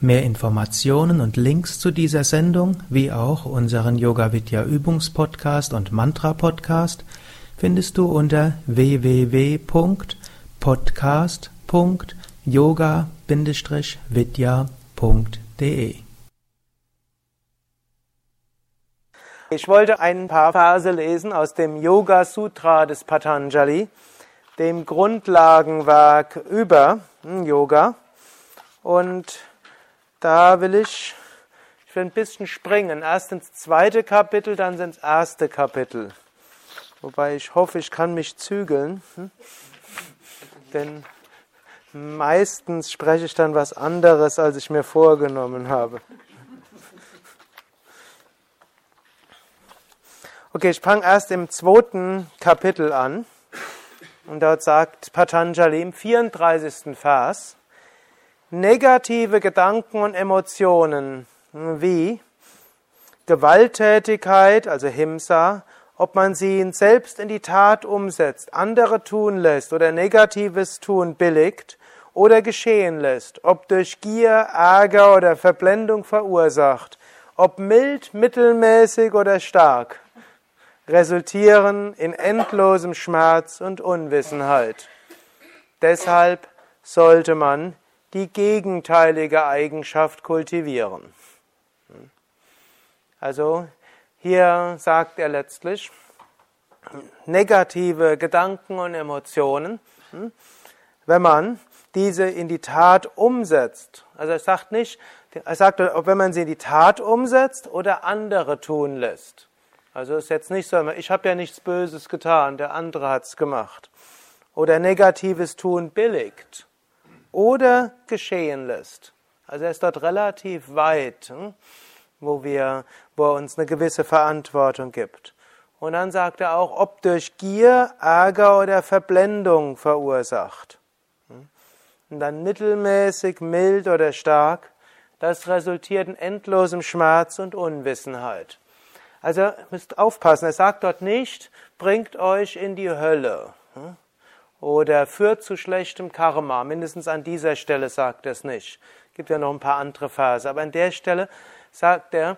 Mehr Informationen und Links zu dieser Sendung, wie auch unseren Yoga Vidya Übungspodcast und Mantra Podcast findest du unter www.podcast.yoga-vidya.de. Ich wollte ein paar Verse lesen aus dem Yoga Sutra des Patanjali, dem Grundlagenwerk über Yoga und da will ich, ich will ein bisschen springen. Erst ins zweite Kapitel, dann ins erste Kapitel. Wobei ich hoffe, ich kann mich zügeln. Hm? Denn meistens spreche ich dann was anderes, als ich mir vorgenommen habe. Okay, ich fange erst im zweiten Kapitel an. Und dort sagt Patanjali im 34. Vers, negative Gedanken und Emotionen wie Gewalttätigkeit, also Himsa, ob man sie selbst in die Tat umsetzt, andere tun lässt oder negatives Tun billigt oder geschehen lässt, ob durch Gier, Ärger oder Verblendung verursacht, ob mild, mittelmäßig oder stark, resultieren in endlosem Schmerz und Unwissenheit. Deshalb sollte man die gegenteilige Eigenschaft kultivieren. Also hier sagt er letztlich, negative Gedanken und Emotionen, wenn man diese in die Tat umsetzt, also er sagt nicht, er sagt, ob wenn man sie in die Tat umsetzt oder andere tun lässt. Also ist jetzt nicht so, ich habe ja nichts Böses getan, der andere hat es gemacht. Oder negatives Tun billigt oder geschehen lässt. Also er ist dort relativ weit, hm, wo, wir, wo er uns eine gewisse Verantwortung gibt. Und dann sagt er auch, ob durch Gier, Ärger oder Verblendung verursacht. Hm. Und dann mittelmäßig, mild oder stark, das resultiert in endlosem Schmerz und Unwissenheit. Also müsst aufpassen, er sagt dort nicht, bringt euch in die Hölle. Oder führt zu schlechtem Karma. Mindestens an dieser Stelle sagt er es nicht. Es gibt ja noch ein paar andere Verse, aber an der Stelle sagt er,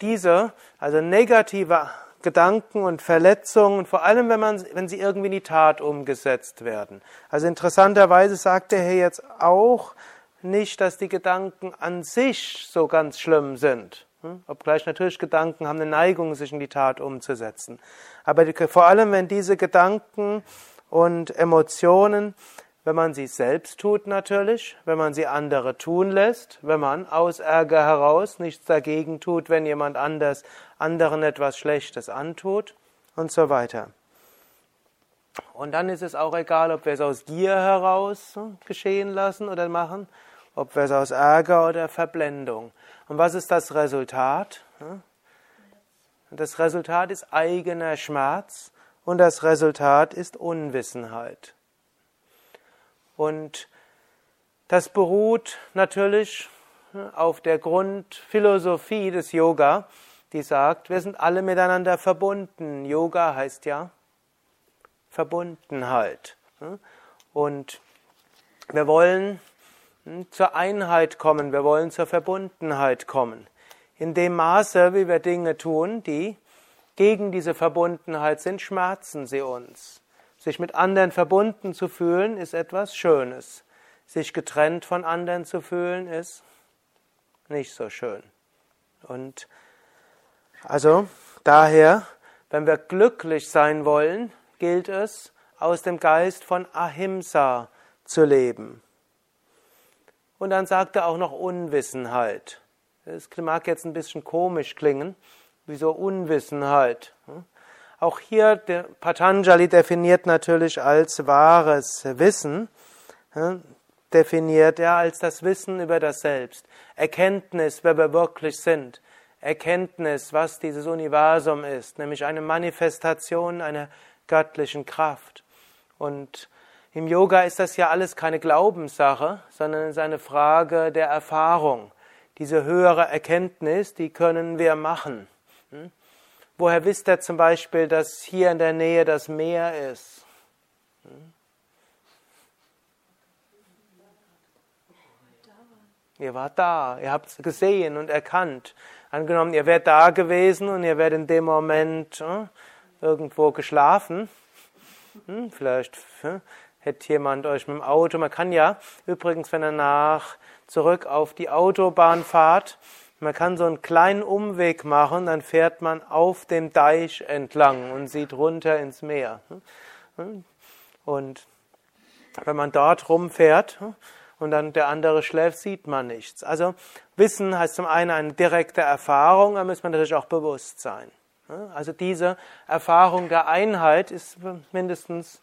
diese, also negative Gedanken und Verletzungen, vor allem wenn, man, wenn sie irgendwie in die Tat umgesetzt werden. Also interessanterweise sagt er hier jetzt auch nicht, dass die Gedanken an sich so ganz schlimm sind. Hm? Obgleich natürlich Gedanken haben eine Neigung, sich in die Tat umzusetzen. Aber die, vor allem, wenn diese Gedanken und Emotionen, wenn man sie selbst tut natürlich, wenn man sie andere tun lässt, wenn man aus Ärger heraus nichts dagegen tut, wenn jemand anders anderen etwas Schlechtes antut und so weiter. Und dann ist es auch egal, ob wir es aus Gier heraus geschehen lassen oder machen, ob wir es aus Ärger oder Verblendung. Und was ist das Resultat? Das Resultat ist eigener Schmerz und das Resultat ist Unwissenheit. Und das beruht natürlich auf der Grundphilosophie des Yoga, die sagt, wir sind alle miteinander verbunden. Yoga heißt ja Verbundenheit. Und wir wollen hm, zur Einheit kommen, wir wollen zur Verbundenheit kommen. In dem Maße, wie wir Dinge tun, die gegen diese Verbundenheit sind, schmerzen sie uns. Sich mit anderen verbunden zu fühlen, ist etwas Schönes. Sich getrennt von anderen zu fühlen, ist nicht so schön. Und also daher, wenn wir glücklich sein wollen, gilt es, aus dem Geist von Ahimsa zu leben. Und dann sagt er auch noch Unwissenheit. Das mag jetzt ein bisschen komisch klingen. Wieso Unwissenheit? Auch hier, der Patanjali definiert natürlich als wahres Wissen definiert er als das Wissen über das Selbst, Erkenntnis, wer wir wirklich sind, Erkenntnis, was dieses Universum ist, nämlich eine Manifestation einer göttlichen Kraft. Und im Yoga ist das ja alles keine Glaubenssache, sondern es ist eine Frage der Erfahrung. Diese höhere Erkenntnis, die können wir machen. Hm? Woher wisst ihr zum Beispiel, dass hier in der Nähe das Meer ist? Hm? Ihr wart da, ihr habt es gesehen und erkannt. Angenommen, ihr wärt da gewesen und ihr wärt in dem Moment äh, irgendwo geschlafen. Hm, vielleicht äh, hätte jemand euch mit dem Auto, man kann ja übrigens, wenn er nach zurück auf die Autobahn fahrt, man kann so einen kleinen Umweg machen, dann fährt man auf dem Deich entlang und sieht runter ins Meer. Und wenn man dort rumfährt, und dann der andere schläft, sieht man nichts. Also Wissen heißt zum einen eine direkte Erfahrung, da muss man natürlich auch bewusst sein. Also diese Erfahrung der Einheit ist mindestens,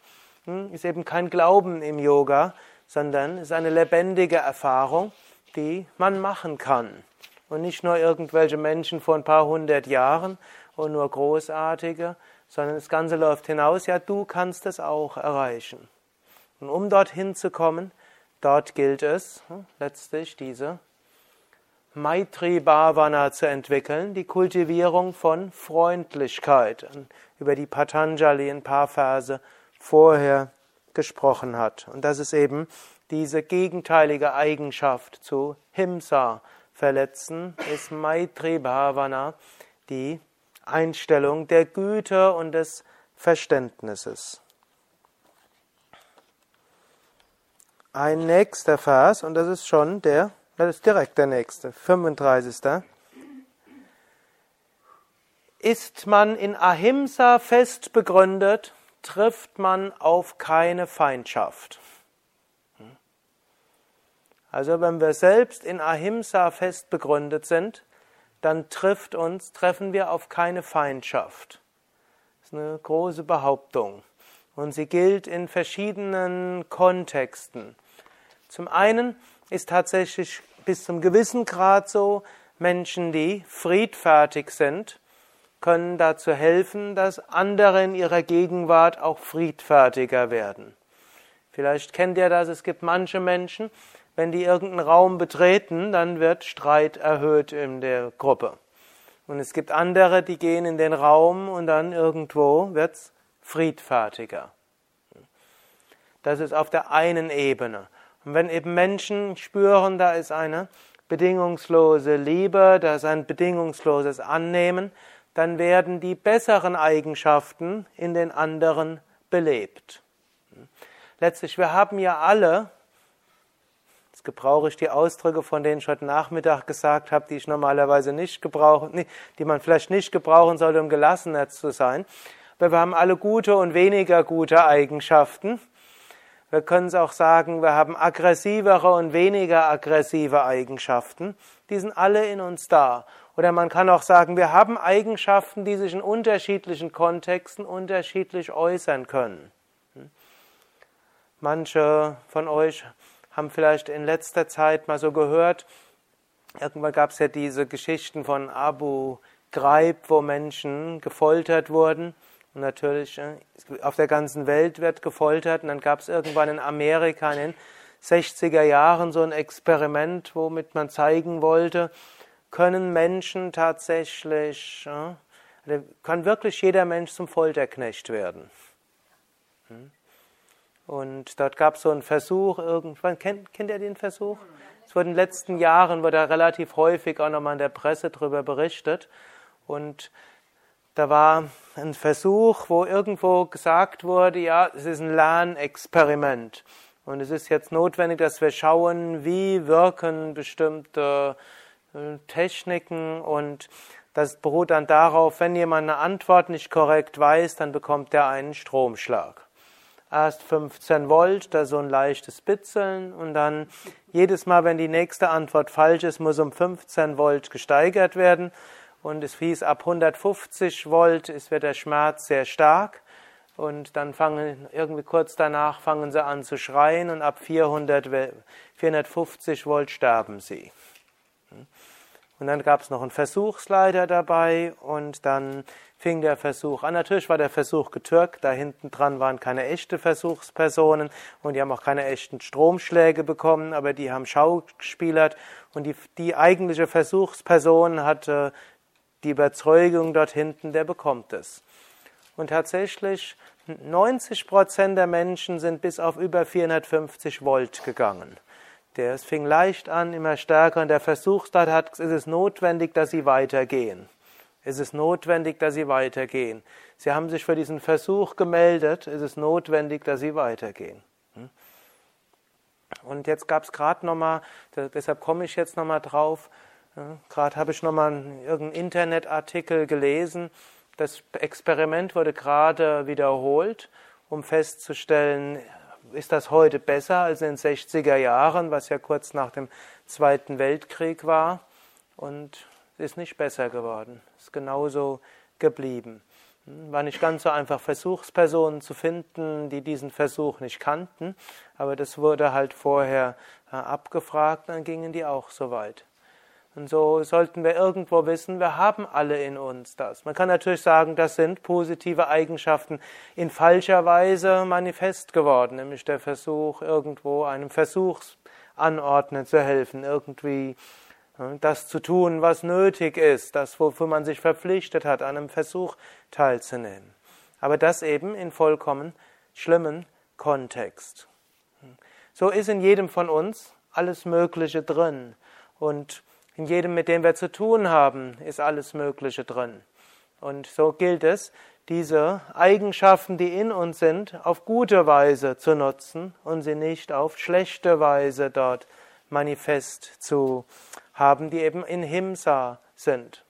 ist eben kein Glauben im Yoga, sondern ist eine lebendige Erfahrung, die man machen kann. Und nicht nur irgendwelche Menschen vor ein paar hundert Jahren und nur großartige, sondern das Ganze läuft hinaus, ja, du kannst es auch erreichen. Und um dorthin zu kommen, Dort gilt es hm, letztlich diese Maitri Bhavana zu entwickeln, die Kultivierung von Freundlichkeit, über die Patanjali ein paar Verse vorher gesprochen hat. Und das ist eben diese gegenteilige Eigenschaft zu Himsa, Verletzen, ist Maitri Bhavana, die Einstellung der Güte und des Verständnisses. ein nächster Vers, und das ist schon der, das ist direkt der nächste, 35. Ist man in Ahimsa fest begründet, trifft man auf keine Feindschaft. Also wenn wir selbst in Ahimsa fest begründet sind, dann trifft uns, treffen wir auf keine Feindschaft. Das ist eine große Behauptung. Und sie gilt in verschiedenen Kontexten. Zum einen ist tatsächlich bis zum gewissen Grad so, Menschen, die friedfertig sind, können dazu helfen, dass andere in ihrer Gegenwart auch friedfertiger werden. Vielleicht kennt ihr das, es gibt manche Menschen, wenn die irgendeinen Raum betreten, dann wird Streit erhöht in der Gruppe. Und es gibt andere, die gehen in den Raum und dann irgendwo wird es friedfertiger. Das ist auf der einen Ebene. Und wenn eben Menschen spüren, da ist eine bedingungslose Liebe, da ist ein bedingungsloses Annehmen, dann werden die besseren Eigenschaften in den anderen belebt. Letztlich, wir haben ja alle, jetzt gebrauche ich die Ausdrücke, von denen ich heute Nachmittag gesagt habe, die ich normalerweise nicht gebrauche, die man vielleicht nicht gebrauchen sollte, um gelassener zu sein. Aber wir haben alle gute und weniger gute Eigenschaften. Wir können es auch sagen, wir haben aggressivere und weniger aggressive Eigenschaften. Die sind alle in uns da. Oder man kann auch sagen, wir haben Eigenschaften, die sich in unterschiedlichen Kontexten unterschiedlich äußern können. Manche von euch haben vielleicht in letzter Zeit mal so gehört, irgendwann gab es ja diese Geschichten von Abu Ghraib, wo Menschen gefoltert wurden. Und natürlich, äh, auf der ganzen Welt wird gefoltert. Und dann gab es irgendwann in Amerika in den 60er Jahren so ein Experiment, womit man zeigen wollte, können Menschen tatsächlich, kann wirklich jeder Mensch zum Folterknecht werden. Hm? Und dort gab es so einen Versuch, irgendwann, kennt, kennt ihr den Versuch? Es wurde in den letzten Jahren, wurde da relativ häufig auch nochmal in der Presse darüber berichtet. Und da war ein Versuch, wo irgendwo gesagt wurde, ja, es ist ein Lernexperiment. Und es ist jetzt notwendig, dass wir schauen, wie wirken bestimmte äh, Techniken und das beruht dann darauf, wenn jemand eine Antwort nicht korrekt weiß, dann bekommt er einen Stromschlag. Erst 15 Volt, da so ein leichtes Bitzeln und dann jedes Mal, wenn die nächste Antwort falsch ist, muss um 15 Volt gesteigert werden und es hieß, ab 150 Volt ist, wird der Schmerz sehr stark und dann fangen irgendwie kurz danach fangen sie an zu schreien und ab 400, 450 Volt sterben sie. Und dann gab es noch einen Versuchsleiter dabei und dann fing der Versuch an. Natürlich war der Versuch getürkt, da hinten dran waren keine echten Versuchspersonen und die haben auch keine echten Stromschläge bekommen, aber die haben Schauspielert und die, die eigentliche Versuchsperson hatte die Überzeugung dort hinten, der bekommt es. Und tatsächlich 90 Prozent der Menschen sind bis auf über 450 Volt gegangen. Der es fing leicht an, immer stärker und der Versuchsleiter hat, ist es notwendig, dass sie weitergehen. Es ist notwendig, dass sie weitergehen. Sie haben sich für diesen Versuch gemeldet. Es ist notwendig, dass sie weitergehen. Hm? Und jetzt gab es gerade nochmal, deshalb komme ich jetzt nochmal drauf, gerade habe ich nochmal irgendeinen Internetartikel gelesen. Das Experiment wurde gerade wiederholt, um festzustellen, ist das heute besser als in den 60er Jahren, was ja kurz nach dem Zweiten Weltkrieg war. Und ist nicht besser geworden, ist genauso geblieben. War nicht ganz so einfach, Versuchspersonen zu finden, die diesen Versuch nicht kannten, aber das wurde halt vorher äh, abgefragt, dann gingen die auch so weit. Und so sollten wir irgendwo wissen, wir haben alle in uns das. Man kann natürlich sagen, das sind positive Eigenschaften in falscher Weise manifest geworden, nämlich der Versuch, irgendwo einem Versuchsanordner zu helfen, irgendwie das zu tun, was nötig ist, das, wofür man sich verpflichtet hat, an einem Versuch teilzunehmen. Aber das eben in vollkommen schlimmen Kontext. So ist in jedem von uns alles Mögliche drin. Und in jedem, mit dem wir zu tun haben, ist alles Mögliche drin. Und so gilt es, diese Eigenschaften, die in uns sind, auf gute Weise zu nutzen und sie nicht auf schlechte Weise dort manifest zu haben, die eben in Himsa sind.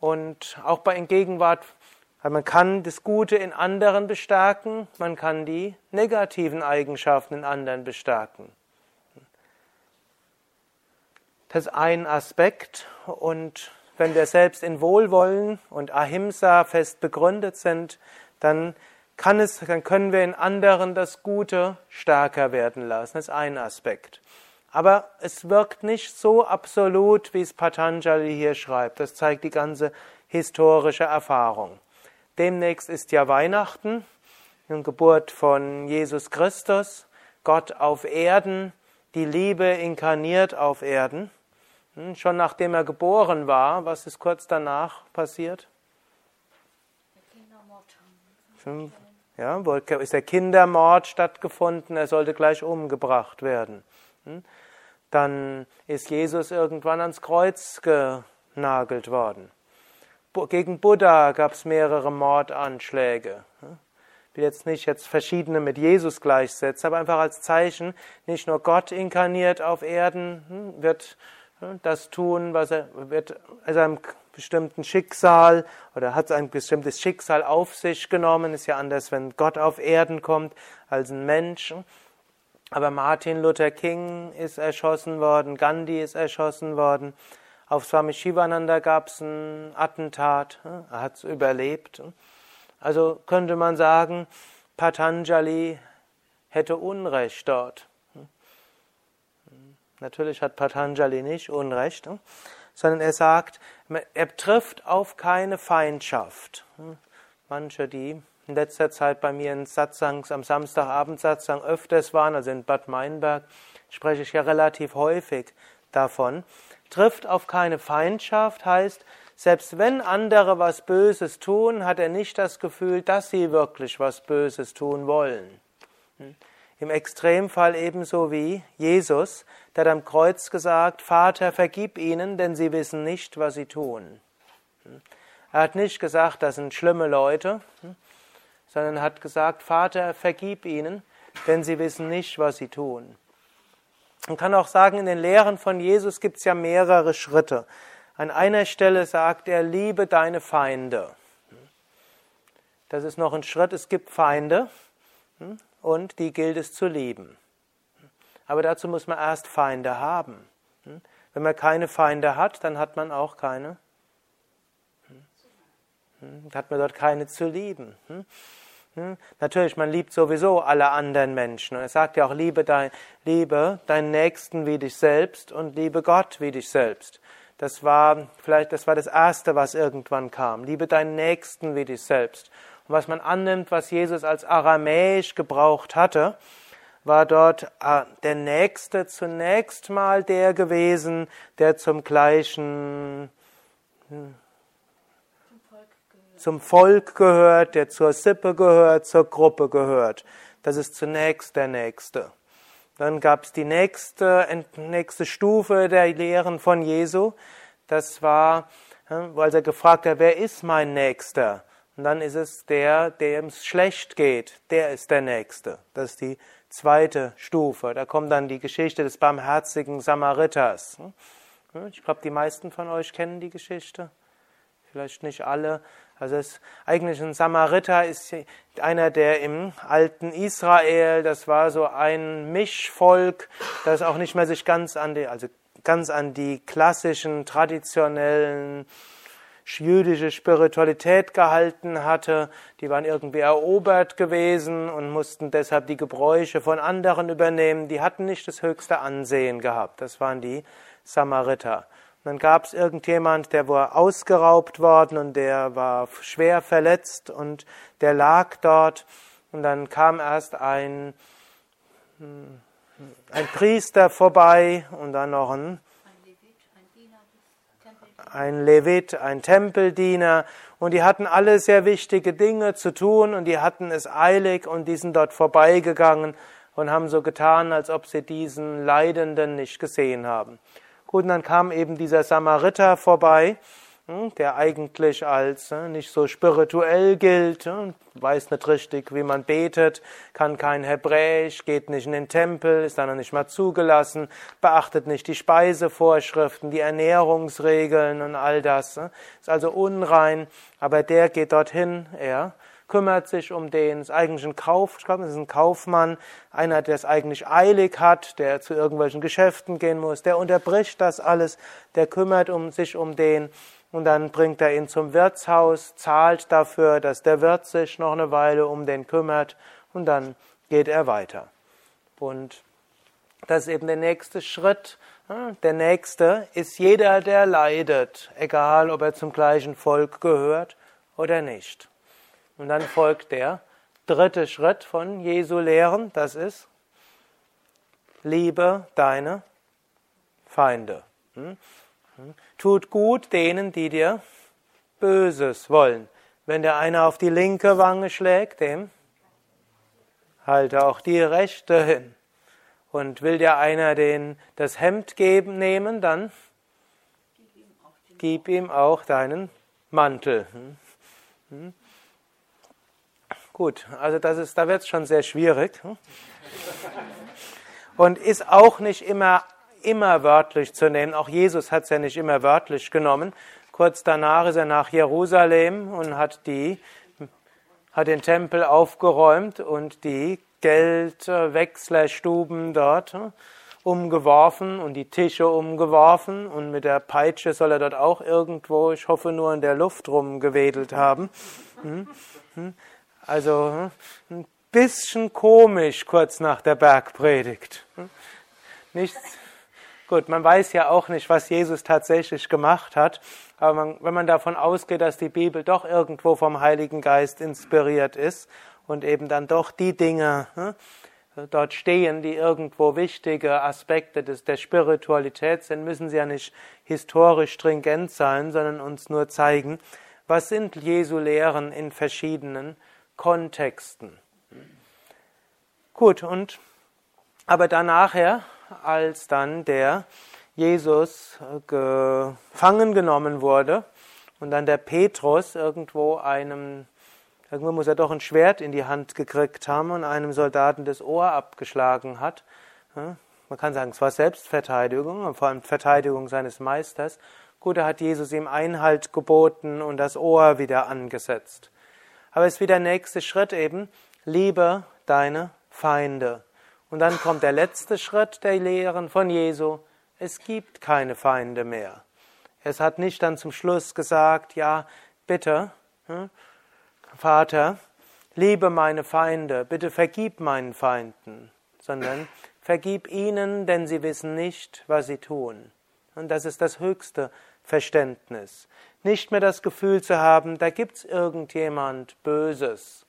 Und auch bei in Gegenwart, man kann das Gute in anderen bestärken, man kann die negativen Eigenschaften in anderen bestärken. Das ist ein Aspekt und wenn wir selbst in Wohlwollen und Ahimsa fest begründet sind, dann kann es, dann können wir in anderen das Gute stärker werden lassen. Das ist ein Aspekt. Aber es wirkt nicht so absolut, wie es Patanjali hier schreibt. Das zeigt die ganze historische Erfahrung. Demnächst ist ja Weihnachten, die Geburt von Jesus Christus, Gott auf Erden, die Liebe inkarniert auf Erden. Hm, schon nachdem er geboren war, was ist kurz danach passiert? Ja, wo ist der Kindermord stattgefunden, er sollte gleich umgebracht werden. Hm? Dann ist Jesus irgendwann ans Kreuz genagelt worden. Gegen Buddha gab es mehrere Mordanschläge. Ich will jetzt nicht jetzt verschiedene mit Jesus gleichsetzen, aber einfach als Zeichen, nicht nur Gott inkarniert auf Erden, hm, wird hm, das tun, was er wird also einem bestimmten Schicksal oder hat ein bestimmtes Schicksal auf sich genommen. Ist ja anders, wenn Gott auf Erden kommt als ein Mensch. Aber Martin Luther King ist erschossen worden, Gandhi ist erschossen worden. Auf Swami Shivananda gab es ein Attentat, er hat es überlebt. Also könnte man sagen, Patanjali hätte Unrecht dort. Hm. Natürlich hat Patanjali nicht Unrecht, hm, sondern er sagt, er trifft auf keine Feindschaft. Manche, die in letzter Zeit bei mir in Satsangs, am Samstagabend Satsang öfters waren, also in Bad Meinberg, spreche ich ja relativ häufig davon. Trifft auf keine Feindschaft heißt, selbst wenn andere was Böses tun, hat er nicht das Gefühl, dass sie wirklich was Böses tun wollen. Hm? Im Extremfall ebenso wie Jesus, der hat am Kreuz gesagt, Vater, vergib ihnen, denn sie wissen nicht, was sie tun. Hm? Er hat nicht gesagt, das sind schlimme Leute, hm? sondern hat gesagt, Vater, vergib ihnen, denn sie wissen nicht, was sie tun. Man kann auch sagen, in den Lehren von Jesus gibt es ja mehrere Schritte. An einer Stelle sagt er, liebe deine Feinde. Das ist noch ein Schritt, es gibt Feinde und die gilt es zu lieben. Aber dazu muss man erst Feinde haben. Wenn man keine Feinde hat, dann hat man auch keine Hm? Hat man dort keine zu lieben. Hm? Hm? Natürlich, man liebt sowieso alle anderen Menschen. Und er sagt ja auch, liebe, dein, liebe deinen Nächsten wie dich selbst und liebe Gott wie dich selbst. Das war vielleicht, das war das Erste, was irgendwann kam. Liebe deinen Nächsten wie dich selbst. Und was man annimmt, was Jesus als aramäisch gebraucht hatte, war dort äh, der Nächste zunächst mal der gewesen, der zum gleichen hm, zum Volk gehört, der zur Sippe gehört, zur Gruppe gehört. Das ist zunächst der Nächste. Dann gab es die nächste, nächste Stufe der Lehren von Jesu. Das war, als er gefragt hat, wer ist mein Nächster? Und dann ist es der, dem es schlecht geht. Der ist der Nächste. Das ist die zweite Stufe. Da kommt dann die Geschichte des barmherzigen Samariters. Ich glaube, die meisten von euch kennen die Geschichte. Vielleicht nicht alle. Also es, eigentlich ein Samariter ist einer, der im alten Israel, das war so ein Mischvolk, das auch nicht mehr sich ganz an die, also ganz an die klassischen, traditionellen jüdische Spiritualität gehalten hatte. Die waren irgendwie erobert gewesen und mussten deshalb die Gebräuche von anderen übernehmen. Die hatten nicht das höchste Ansehen gehabt. Das waren die Samariter dann gab es irgendjemand, der war ausgeraubt worden und der war schwer verletzt und der lag dort. Und dann kam erst ein, hm, ein Priester vorbei und dann noch ein, ein Levit, ein Tempeldiener. Und die hatten alle sehr wichtige Dinge zu tun und die hatten es eilig und die sind dort vorbeigegangen und haben so getan, als ob sie diesen Leidenden nicht gesehen haben. Gut, und dann kam eben dieser Samariter vorbei, der eigentlich als hm, nicht so spirituell gilt, hm, weiß nicht richtig, wie man betet, kann kein Hebräisch, geht nicht in den Tempel, ist dann nicht mal zugelassen, beachtet nicht die Speisevorschriften, die Ernährungsregeln und all das. Ist also unrein, aber der geht dorthin, er kümmert sich um den, ist eigentlich ein Kauf, ist ein Kaufmann, einer, der es eigentlich eilig hat, der zu irgendwelchen Geschäften gehen muss, der unterbricht das alles, der kümmert um sich um den und dann bringt er ihn zum Wirtshaus, zahlt dafür, dass der Wirt sich noch eine Weile um den kümmert und dann geht er weiter. Und das ist eben der nächste Schritt. Der nächste ist jeder, der leidet, egal ob er zum gleichen Volk gehört oder nicht. Und dann folgt der dritte Schritt von Jesu Lehren, das ist, liebe deine Feinde. Hm? Hm? Tut gut denen, die dir Böses wollen. Wenn der eine auf die linke Wange schlägt, dem halte auch die rechte hin. Und will dir einer den, das Hemd geben, nehmen, dann gib ihm auch deinen Mantel. Hm? Gut, also das ist, da wird es schon sehr schwierig. Hm? Und ist auch nicht immer, immer wörtlich zu nehmen. Auch Jesus hat es ja nicht immer wörtlich genommen. Kurz danach ist er nach Jerusalem und hat die, hat den Tempel aufgeräumt und die Geldwechslerstuben dort hm, umgeworfen und die Tische umgeworfen und mit der Peitsche soll er dort auch irgendwo, ich hoffe nur in der Luft rumgewedelt haben. Hm? Also hm, ein bisschen komisch kurz nach der Bergpredigt. Hm? Nichts. Gut, man weiß ja auch nicht, was Jesus tatsächlich gemacht hat, aber man, wenn man davon ausgeht, dass die Bibel doch irgendwo vom Heiligen Geist inspiriert ist und eben dann doch die Dinge hm, dort stehen, die irgendwo wichtige Aspekte des, der Spiritualität sind, müssen sie ja nicht historisch stringent sein, sondern uns nur zeigen, was sind Jesu Lehren in verschiedenen Kontexten. Gut, und aber dann nachher, als dann der Jesus gefangen genommen wurde und dann der Petrus irgendwo einem, irgendwo muss er doch ein Schwert in die Hand gekriegt haben und einem Soldaten das Ohr abgeschlagen hat. Man kann sagen, es war Selbstverteidigung, vor allem Verteidigung seines Meisters. Gut, da hat Jesus ihm Einhalt geboten und das Ohr wieder angesetzt. Aber es ist wieder der nächste Schritt eben, liebe deine Feinde. Und dann kommt der letzte Schritt der Lehren von Jesu, es gibt keine Feinde mehr. Es hat nicht dann zum Schluss gesagt, ja, bitte, Vater, liebe meine Feinde, bitte vergib meinen Feinden, sondern vergib ihnen, denn sie wissen nicht, was sie tun. Und das ist das höchste Verständnis. Nicht mehr das Gefühl zu haben, da gibt's irgendjemand Böses,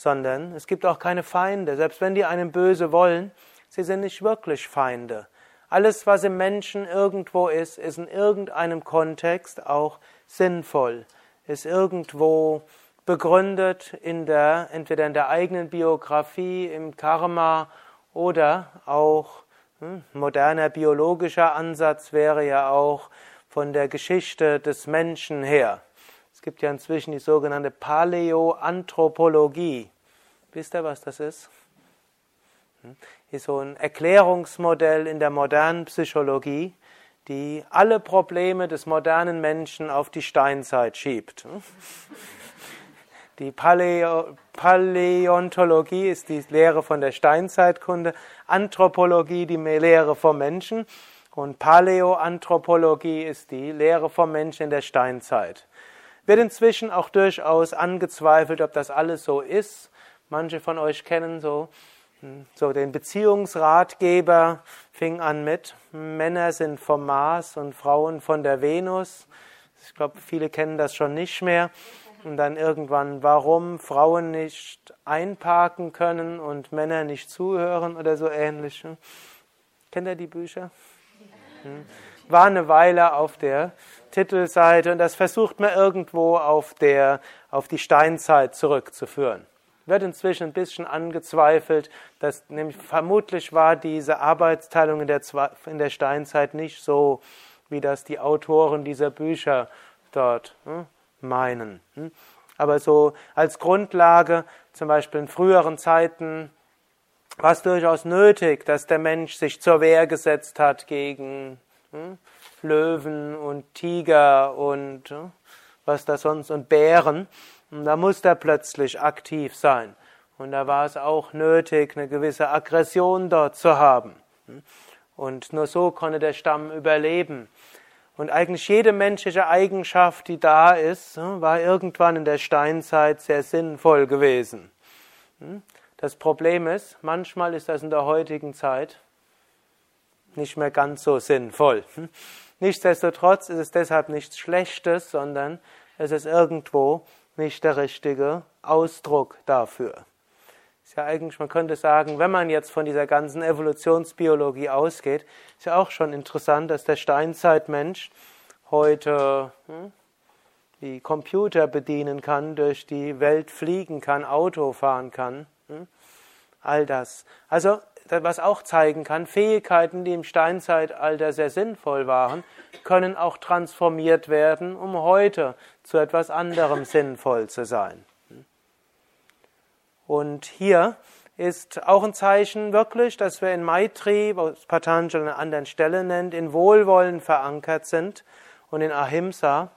sondern es gibt auch keine Feinde. Selbst wenn die einem böse wollen, sie sind nicht wirklich Feinde. Alles, was im Menschen irgendwo ist, ist in irgendeinem Kontext auch sinnvoll, ist irgendwo begründet in der, entweder in der eigenen Biografie, im Karma oder auch hm, moderner biologischer Ansatz wäre ja auch von der Geschichte des Menschen her. Es gibt ja inzwischen die sogenannte Paläoanthropologie. Wisst ihr, was das ist? Hm, ist so ein Erklärungsmodell in der modernen Psychologie, die alle Probleme des modernen Menschen auf die Steinzeit schiebt. Hm? Die Paläo Paläontologie ist die Lehre von der Steinzeitkunde, Anthropologie die Lehre vom Menschen und Paläoanthropologie ist die Lehre vom Menschen in der Steinzeit. Wird inzwischen auch durchaus angezweifelt, ob das alles so ist. Manche von euch kennen so, hm, so den Beziehungsratgeber, fing an mit Männer sind vom Mars und Frauen von der Venus. Ich glaube, viele kennen das schon nicht mehr. Und dann irgendwann, warum Frauen nicht einparken können und Männer nicht zuhören oder so ähnlich. Kennt ihr die Bücher? Hm. War eine Weile auf der Titelseite und das versucht man irgendwo auf, der, auf die Steinzeit zurückzuführen. Wird inzwischen ein bisschen angezweifelt, dass nämlich vermutlich war diese Arbeitsteilung in der, in der Steinzeit nicht so, wie das die Autoren dieser Bücher dort hm, meinen. Hm? Aber so als Grundlage, zum Beispiel in früheren Zeiten, war es durchaus nötig, dass der Mensch sich zur Wehr gesetzt hat gegen hm, Löwen und Tiger und hm, was da sonst und Bären. Und da musste er plötzlich aktiv sein. Und da war es auch nötig, eine gewisse Aggression dort zu haben. Hm? Und nur so konnte der Stamm überleben. Und eigentlich jede menschliche Eigenschaft, die da ist, hm, war irgendwann in der Steinzeit sehr sinnvoll gewesen. Hm? Das Problem ist, manchmal ist das in der heutigen Zeit nicht mehr ganz so sinnvoll. Nichtsdestotrotz ist es deshalb nichts Schlechtes, sondern es ist irgendwo nicht der richtige Ausdruck dafür. Ist ja eigentlich, man könnte sagen, wenn man jetzt von dieser ganzen Evolutionsbiologie ausgeht, ist ja auch schon interessant, dass der Steinzeitmensch heute hm, die Computer bedienen kann, durch die Welt fliegen kann, Auto fahren kann. Hm, all das. Also, was auch zeigen kann, Fähigkeiten, die im Steinzeitalter sehr sinnvoll waren, können auch transformiert werden, um heute zu etwas anderem sinnvoll zu sein. Und hier ist auch ein Zeichen wirklich, dass wir in Maitri, was Patanjali an anderen Stelle nennt, in Wohlwollen verankert sind und in Ahimsa.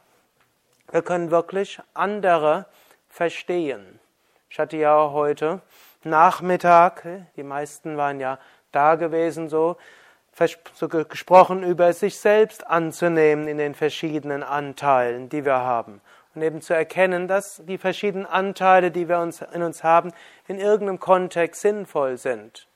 Wir können wirklich andere verstehen. Ich hatte ja heute Nachmittag, die meisten waren ja da gewesen, so, so gesprochen über sich selbst anzunehmen in den verschiedenen Anteilen, die wir haben und eben zu erkennen, dass die verschiedenen Anteile, die wir uns, in uns haben, in irgendeinem Kontext sinnvoll sind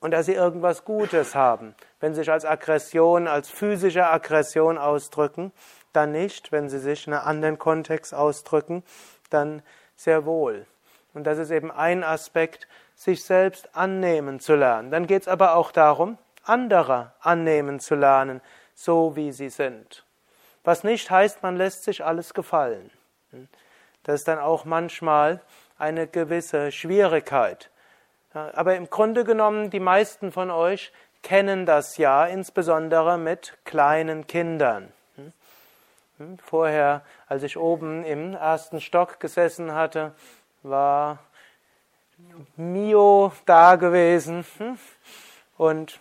und dass sie irgendwas Gutes haben. Wenn sie sich als Aggression, als physische Aggression ausdrücken, dann nicht. Wenn sie sich in einem anderen Kontext ausdrücken, dann sehr wohl. Und das ist eben ein Aspekt, sich selbst annehmen zu lernen. Dann geht es aber auch darum, andere annehmen zu lernen, so wie sie sind. Was nicht heißt, man lässt sich alles gefallen. Das ist dann auch manchmal eine gewisse Schwierigkeit. Aber im Grunde genommen, die meisten von euch kennen das ja, insbesondere mit kleinen Kindern. Vorher, als ich oben im ersten Stock gesessen hatte, war Mio da gewesen und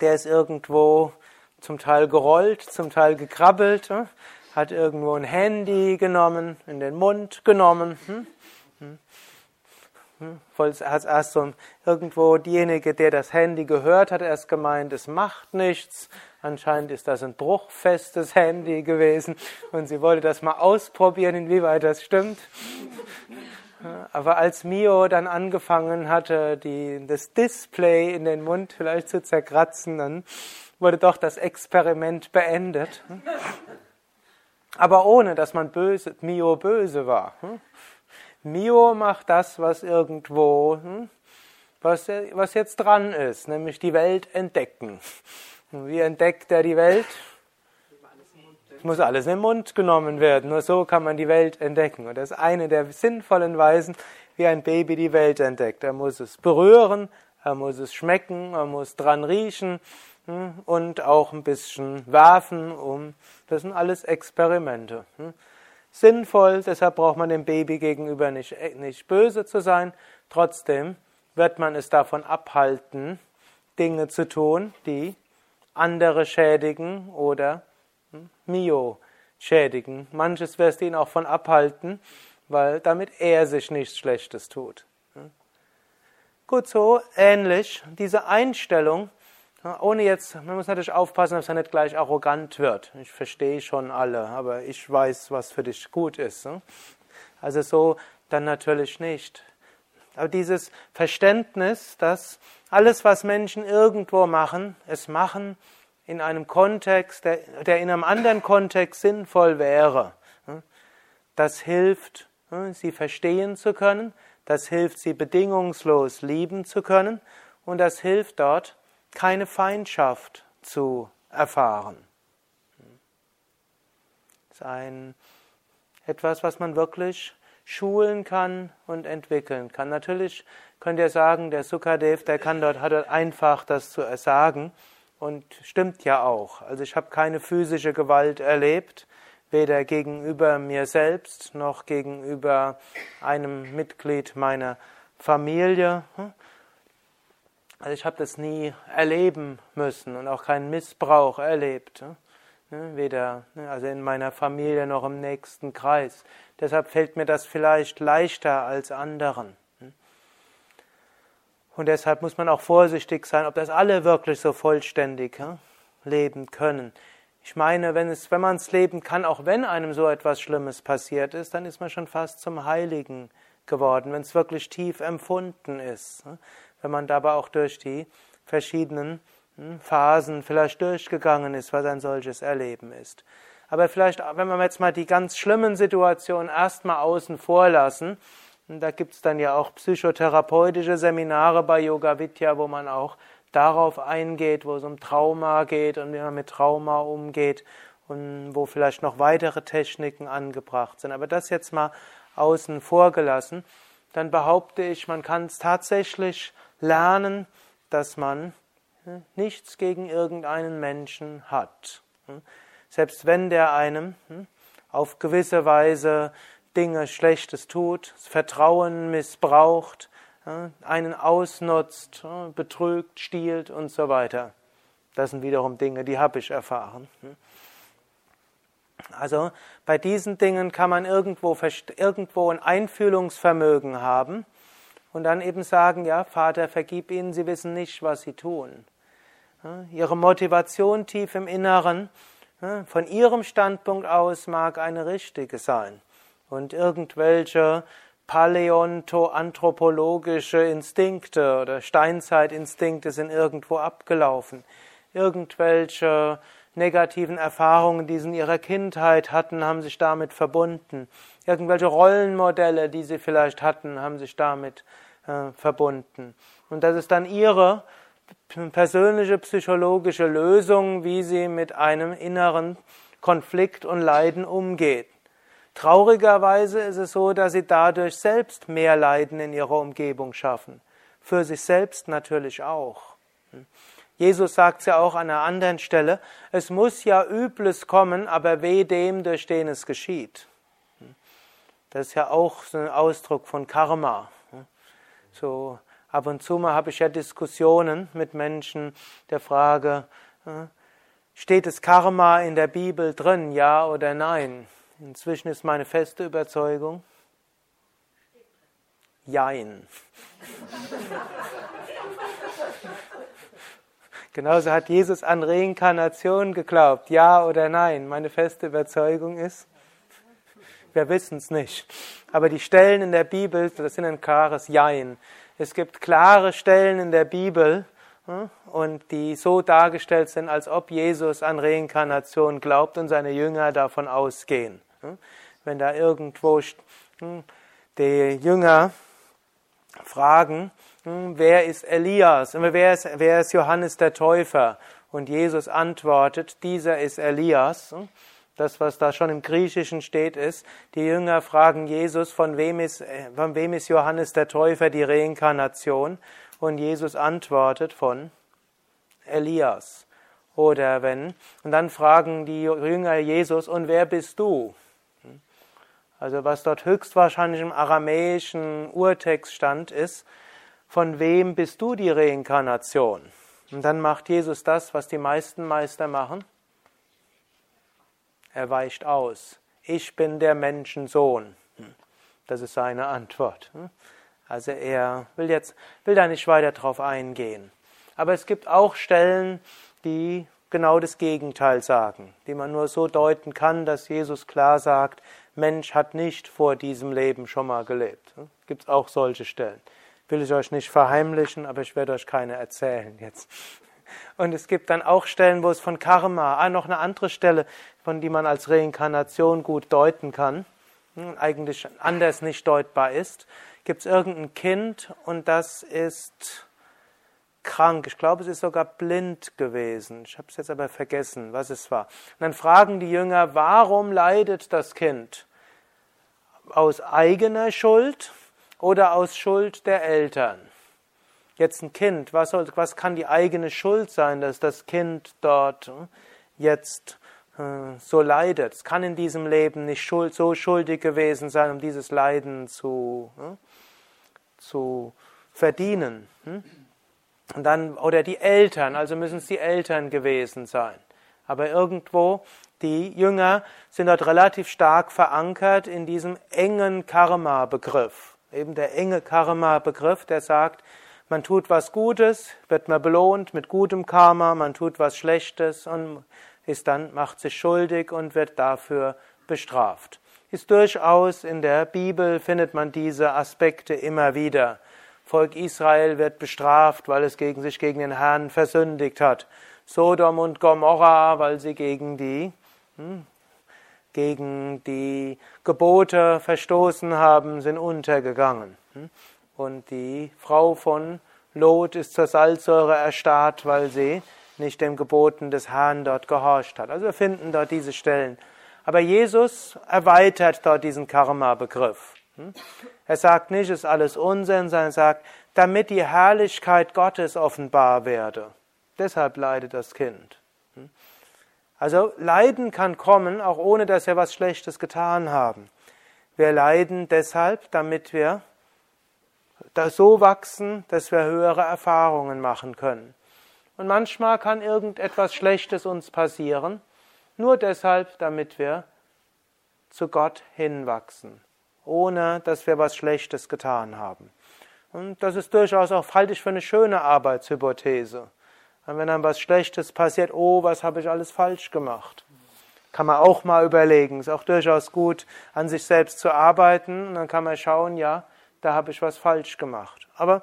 der ist irgendwo zum Teil gerollt, zum Teil gekrabbelt, hm? hat irgendwo ein Handy genommen, in den Mund genommen, hm? Hm? Hm, hat erst so irgendwo diejenige, der das Handy gehört hat, erst gemeint, es macht nichts. Anscheinend ist das ein bruchfestes Handy gewesen und sie wollte das mal ausprobieren, inwieweit das stimmt. Aber als Mio dann angefangen hatte, die, das Display in den Mund vielleicht zu zerkratzen, dann wurde doch das Experiment beendet. Aber ohne, dass man böse, Mio böse war. Mio macht das, was irgendwo, was, was jetzt dran ist, nämlich die Welt entdecken. Wie entdeckt er die Welt? Es muss alles in den Mund genommen werden. Nur so kann man die Welt entdecken. Und das ist eine der sinnvollen Weisen, wie ein Baby die Welt entdeckt. Er muss es berühren, er muss es schmecken, er muss dran riechen hm, und auch ein bisschen werfen. Um, das sind alles Experimente. Hm sinnvoll, deshalb braucht man dem Baby gegenüber nicht, äh, nicht böse zu sein. Trotzdem wird man es davon abhalten, Dinge zu tun, die andere schädigen oder hm, Mio schädigen. Manches wirst du ihn auch von abhalten, weil damit er sich nichts Schlechtes tut. Hm. Gut, so ähnlich diese Einstellung ohne jetzt, man muss natürlich aufpassen, dass er nicht gleich arrogant wird. Ich verstehe schon alle, aber ich weiß, was für dich gut ist. Ne? Also so dann natürlich nicht. Aber dieses Verständnis, dass alles, was Menschen irgendwo machen, es machen in einem Kontext, der, der in einem anderen Kontext sinnvoll wäre, das hilft, sie verstehen zu können, das hilft, sie bedingungslos lieben zu können und das hilft dort, keine Feindschaft zu erfahren. Das ist ein, etwas, was man wirklich schulen kann und entwickeln kann. Natürlich könnt ihr sagen, der Sukadev, der kann dort, hat dort einfach das zu sagen und stimmt ja auch. Also ich habe keine physische Gewalt erlebt, weder gegenüber mir selbst noch gegenüber einem Mitglied meiner Familie. Also ich habe das nie erleben müssen und auch keinen Missbrauch erlebt. Ne? Weder ne, also in meiner Familie noch im nächsten Kreis. Deshalb fällt mir das vielleicht leichter als anderen. Und deshalb muss man auch vorsichtig sein, ob das alle wirklich so vollständig leben können. Ich meine, wenn, es, wenn man es leben kann, auch wenn einem so etwas Schlimmes passiert ist, dann ist man schon fast zum Heiligen geworden, wenn es wirklich tief empfunden ist wenn man dabei auch durch die verschiedenen hm, Phasen vielleicht durchgegangen ist, was ein solches Erleben ist. Aber vielleicht, wenn wir jetzt mal die ganz schlimmen Situationen erstmal außen vor lassen, da gibt es dann ja auch psychotherapeutische Seminare bei Yoga Vidya, wo man auch darauf eingeht, wo es um Trauma geht und wie man mit Trauma umgeht und wo vielleicht noch weitere Techniken angebracht sind. Aber das jetzt mal außen vor gelassen, dann behaupte ich, man kann es tatsächlich lernen, dass man hm, nichts gegen irgendeinen Menschen hat. Hm. Selbst wenn der einem hm, auf gewisse Weise Dinge Schlechtes tut, Vertrauen missbraucht, einen ausnutzt, betrügt, stiehlt und so weiter. Das sind wiederum Dinge, die habe ich erfahren. Also bei diesen Dingen kann man irgendwo, irgendwo ein Einfühlungsvermögen haben und dann eben sagen, ja, Vater, vergib ihnen, sie wissen nicht, was sie tun. Ihre Motivation tief im Inneren, von ihrem Standpunkt aus mag eine richtige sein. Und irgendwelche paläonto-anthropologische Instinkte oder Steinzeitinstinkte sind irgendwo abgelaufen. Irgendwelche negativen Erfahrungen, die sie in ihrer Kindheit hatten, haben sich damit verbunden. Irgendwelche Rollenmodelle, die sie vielleicht hatten, haben sich damit äh, verbunden. Und das ist dann ihre persönliche psychologische Lösung, wie sie mit einem inneren Konflikt und Leiden umgeht. Traurigerweise ist es so, dass sie dadurch selbst mehr Leiden in ihrer Umgebung schaffen. Für sich selbst natürlich auch. Jesus sagt es ja auch an einer anderen Stelle, es muss ja Übles kommen, aber weh dem, durch den es geschieht. Das ist ja auch so ein Ausdruck von Karma. So ab und zu mal habe ich ja Diskussionen mit Menschen der Frage, äh, steht das Karma in der Bibel drin, ja oder nein? Inzwischen ist meine feste Überzeugung, Jein. Genauso hat Jesus an Reinkarnation geglaubt, ja oder nein. Meine feste Überzeugung ist, wir wissen es nicht. Aber die Stellen in der Bibel, das sind ein klares Jein. Es gibt klare Stellen in der Bibel, hm, und die so dargestellt sind, als ob Jesus an Reinkarnation glaubt und seine Jünger davon ausgehen. Hm. Wenn da irgendwo hm, die Jünger fragen, wer ist Elias? Wer ist, wer ist Johannes der Täufer? Und Jesus antwortet, dieser ist Elias. Das, was da schon im Griechischen steht, ist, die Jünger fragen Jesus, von wem ist, äh, von wem ist Johannes der Täufer die Reinkarnation? Und Jesus antwortet von Elias. Oder wenn, und dann fragen die Jünger Jesus, und wer bist du? Also was dort höchstwahrscheinlich im aramäischen Urtext stand, ist, von wem bist du die Reinkarnation? Und dann macht Jesus das, was die meisten Meister machen. Er weicht aus. Ich bin der Menschensohn. Das ist seine Antwort. Also er will jetzt, will da nicht weiter drauf eingehen. Aber es gibt auch Stellen, die genau das Gegenteil sagen, die man nur so deuten kann, dass Jesus klar sagt, Mensch hat nicht vor diesem Leben schon mal gelebt. Gibt es auch solche Stellen. Will ich euch nicht verheimlichen, aber ich werde euch keine erzählen jetzt. Und es gibt dann auch Stellen, wo es von Karma, ah, noch eine andere Stelle, von die man als Reinkarnation gut deuten kann, hm, eigentlich anders nicht deutbar ist gibt es irgendein Kind und das ist krank. Ich glaube, es ist sogar blind gewesen. Ich habe es jetzt aber vergessen, was es war. Und dann fragen die Jünger, warum leidet das Kind? Aus eigener Schuld oder aus Schuld der Eltern? Jetzt ein Kind, was, soll, was kann die eigene Schuld sein, dass das Kind dort jetzt äh, so leidet? Es kann in diesem Leben nicht schuld, so schuldig gewesen sein, um dieses Leiden zu, hm? zu verdienen. Hm? Und dann, oder die Eltern, also müssen es die Eltern gewesen sein. Aber irgendwo, die Jünger sind dort relativ stark verankert in diesem engen Karma-Begriff. Eben der enge Karma-Begriff, der sagt, man tut was Gutes, wird man belohnt mit gutem Karma, man tut was Schlechtes und ist dann, macht sich schuldig und wird dafür bestraft ist durchaus in der Bibel, findet man diese Aspekte immer wieder. Volk Israel wird bestraft, weil es gegen sich gegen den Herrn versündigt hat. Sodom und Gomorra, weil sie gegen die, hm, gegen die Gebote verstoßen haben, sind untergegangen. Hm. Und die Frau von Lot ist zur Salzsäure erstarrt, weil sie nicht den Geboten des Herrn dort gehorcht hat. Also wir finden dort diese Stellen. Aber Jesus erweitert dort diesen Karma-Begriff. Hm? Er sagt nicht, es ist alles Unsinn, sondern er sagt, damit die Herrlichkeit Gottes offenbar werde. Deshalb leidet das Kind. Hm? Also Leiden kann kommen, auch ohne dass wir was Schlechtes getan haben. Wir leiden deshalb, damit wir so wachsen, dass wir höhere Erfahrungen machen können. Und manchmal kann irgendetwas Schlechtes uns passieren, nur deshalb, damit wir zu Gott hinwachsen, ohne dass wir was Schlechtes getan haben. Und das ist durchaus auch, halte ich für eine schöne Arbeitshypothese. Und wenn dann was Schlechtes passiert, oh, was habe ich alles falsch gemacht? Kann man auch mal überlegen. Ist auch durchaus gut, an sich selbst zu arbeiten. Und dann kann man schauen, ja, da habe ich was falsch gemacht. Aber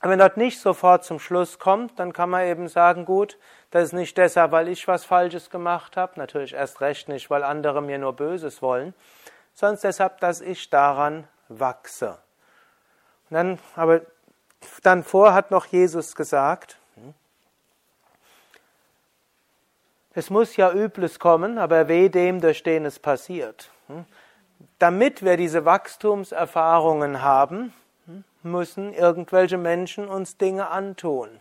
wenn dort nicht sofort zum Schluss kommt, dann kann man eben sagen, gut, das ist nicht deshalb, weil ich was Falsches gemacht habe, natürlich erst recht nicht, weil andere mir nur Böses wollen, sondern deshalb, dass ich daran wachse. Und dann, aber dann vor hat noch Jesus gesagt, es muss ja Übles kommen, aber weh dem, durch den es passiert. Damit wir diese Wachstumserfahrungen haben, müssen irgendwelche Menschen uns Dinge antun.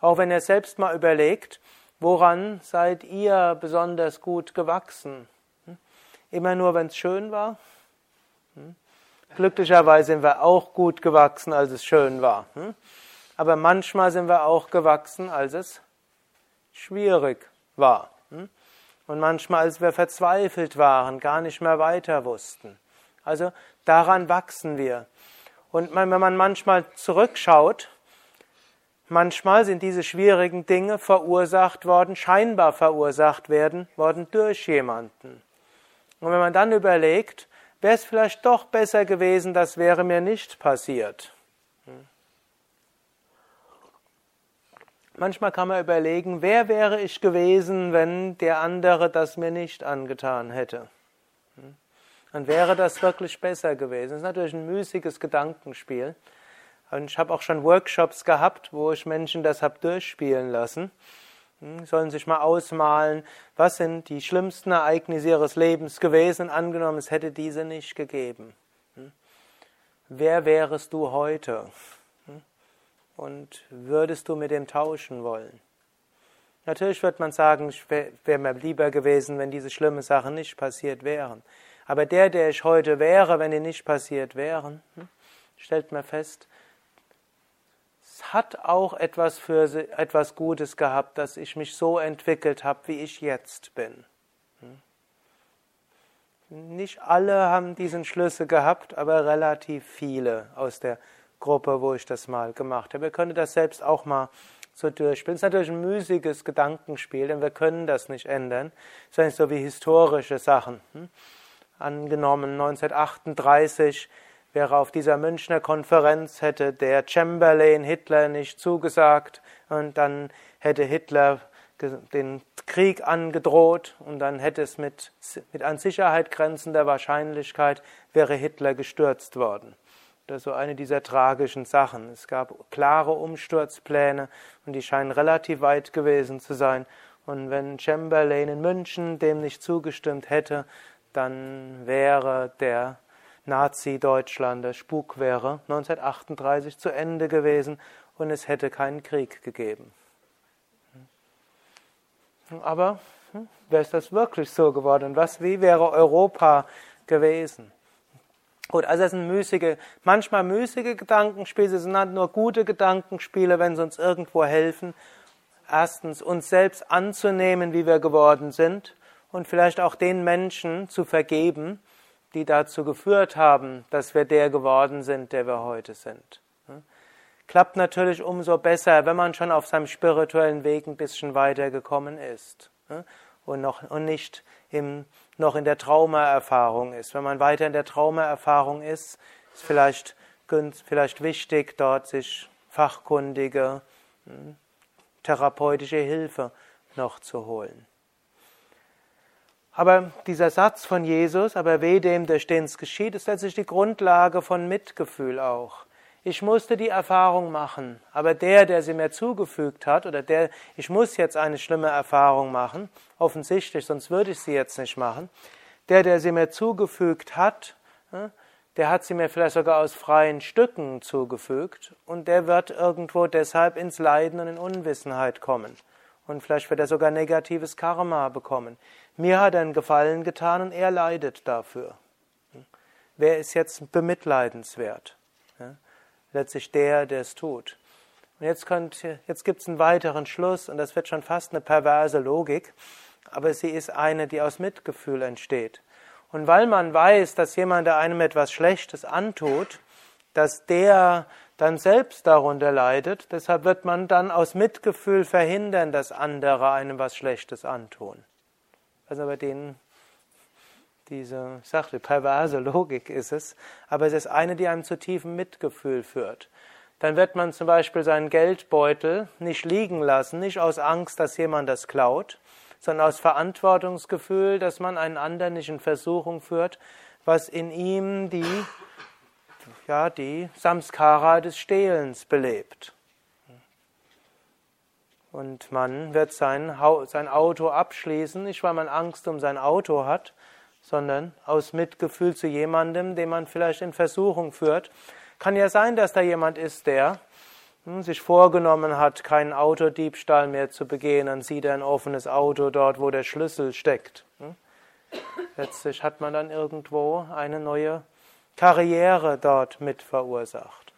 Auch wenn ihr selbst mal überlegt, woran seid ihr besonders gut gewachsen? Immer nur, wenn es schön war? Glücklicherweise sind wir auch gut gewachsen, als es schön war. Aber manchmal sind wir auch gewachsen, als es schwierig war. Und manchmal, als wir verzweifelt waren, gar nicht mehr weiter wussten. Also daran wachsen wir. Und wenn man manchmal zurückschaut, manchmal sind diese schwierigen Dinge verursacht worden, scheinbar verursacht werden worden durch jemanden. Und wenn man dann überlegt, wäre es vielleicht doch besser gewesen, das wäre mir nicht passiert. Manchmal kann man überlegen, wer wäre ich gewesen, wenn der andere das mir nicht angetan hätte. Dann wäre das wirklich besser gewesen. Das ist natürlich ein müßiges Gedankenspiel. Und ich habe auch schon Workshops gehabt, wo ich Menschen das habe durchspielen lassen. Hm, sollen sich mal ausmalen, was sind die schlimmsten Ereignisse ihres Lebens gewesen, angenommen, es hätte diese nicht gegeben. Hm? Wer wärest du heute? Hm? Und würdest du mit dem tauschen wollen? Natürlich wird man sagen, es wäre mir lieber gewesen, wenn diese schlimmen Sachen nicht passiert wären. Aber der, der ich heute wäre, wenn die nicht passiert wären, stellt mir fest, hat auch etwas für etwas Gutes gehabt, dass ich mich so entwickelt habe, wie ich jetzt bin. Hm? Nicht alle haben diesen Schlüssel gehabt, aber relativ viele aus der Gruppe, wo ich das mal gemacht habe. Wir können das selbst auch mal so durchspielen. Es ist natürlich ein müßiges Gedankenspiel, denn wir können das nicht ändern. Es ist eigentlich so wie historische Sachen. Hm? Angenommen 1938 wäre auf dieser Münchner Konferenz, hätte der Chamberlain Hitler nicht zugesagt und dann hätte Hitler den Krieg angedroht und dann hätte es mit, mit an Sicherheit grenzender Wahrscheinlichkeit wäre Hitler gestürzt worden. Das ist so eine dieser tragischen Sachen. Es gab klare Umsturzpläne und die scheinen relativ weit gewesen zu sein. Und wenn Chamberlain in München dem nicht zugestimmt hätte, dann wäre der Nazi-Deutschland, der Spuk wäre 1938 zu Ende gewesen und es hätte keinen Krieg gegeben. Aber hm, wäre es das wirklich so geworden? Was, wie wäre Europa gewesen? Gut, also es sind müßige, manchmal müßige Gedankenspiele, es sind halt nur gute Gedankenspiele, wenn sie uns irgendwo helfen. Erstens, uns selbst anzunehmen, wie wir geworden sind und vielleicht auch den Menschen zu vergeben, die dazu geführt haben, dass wir der geworden sind, der wir heute sind. Klappt natürlich umso besser, wenn man schon auf seinem spirituellen Weg ein bisschen weitergekommen ist und, noch, und nicht im, noch in der Traumaerfahrung ist. Wenn man weiter in der Traumaerfahrung ist, ist vielleicht, vielleicht wichtig, dort sich fachkundige hm, therapeutische Hilfe noch zu holen. Aber dieser Satz von Jesus, aber weh dem, durch den es geschieht, ist letztlich die Grundlage von Mitgefühl auch. Ich musste die Erfahrung machen, aber der, der sie mir zugefügt hat, oder der, ich muss jetzt eine schlimme Erfahrung machen, offensichtlich, sonst würde ich sie jetzt nicht machen, der, der sie mir zugefügt hat, der hat sie mir vielleicht sogar aus freien Stücken zugefügt und der wird irgendwo deshalb ins Leiden und in Unwissenheit kommen. Und vielleicht wird er sogar negatives Karma bekommen. Mir hat er einen Gefallen getan und er leidet dafür. Wer ist jetzt bemitleidenswert? Letztlich der, der es tut. Und jetzt, jetzt gibt es einen weiteren Schluss, und das wird schon fast eine perverse Logik, aber sie ist eine, die aus Mitgefühl entsteht. Und weil man weiß, dass jemand, der einem etwas Schlechtes antut, dass der dann selbst darunter leidet, deshalb wird man dann aus Mitgefühl verhindern, dass andere einem was Schlechtes antun. Also bei denen diese, sagte, perverse Logik ist es, aber es ist eine, die einem zu tiefem Mitgefühl führt. Dann wird man zum Beispiel seinen Geldbeutel nicht liegen lassen, nicht aus Angst, dass jemand das klaut, sondern aus Verantwortungsgefühl, dass man einen anderen nicht in Versuchung führt, was in ihm die, ja, die Samskara des Stehlens belebt. Und man wird sein, sein Auto abschließen, nicht weil man Angst um sein Auto hat, sondern aus Mitgefühl zu jemandem, den man vielleicht in Versuchung führt. Kann ja sein, dass da jemand ist, der hm, sich vorgenommen hat, keinen Autodiebstahl mehr zu begehen, dann sieht er ein offenes Auto dort, wo der Schlüssel steckt. Hm? Letztlich hat man dann irgendwo eine neue Karriere dort mit verursacht.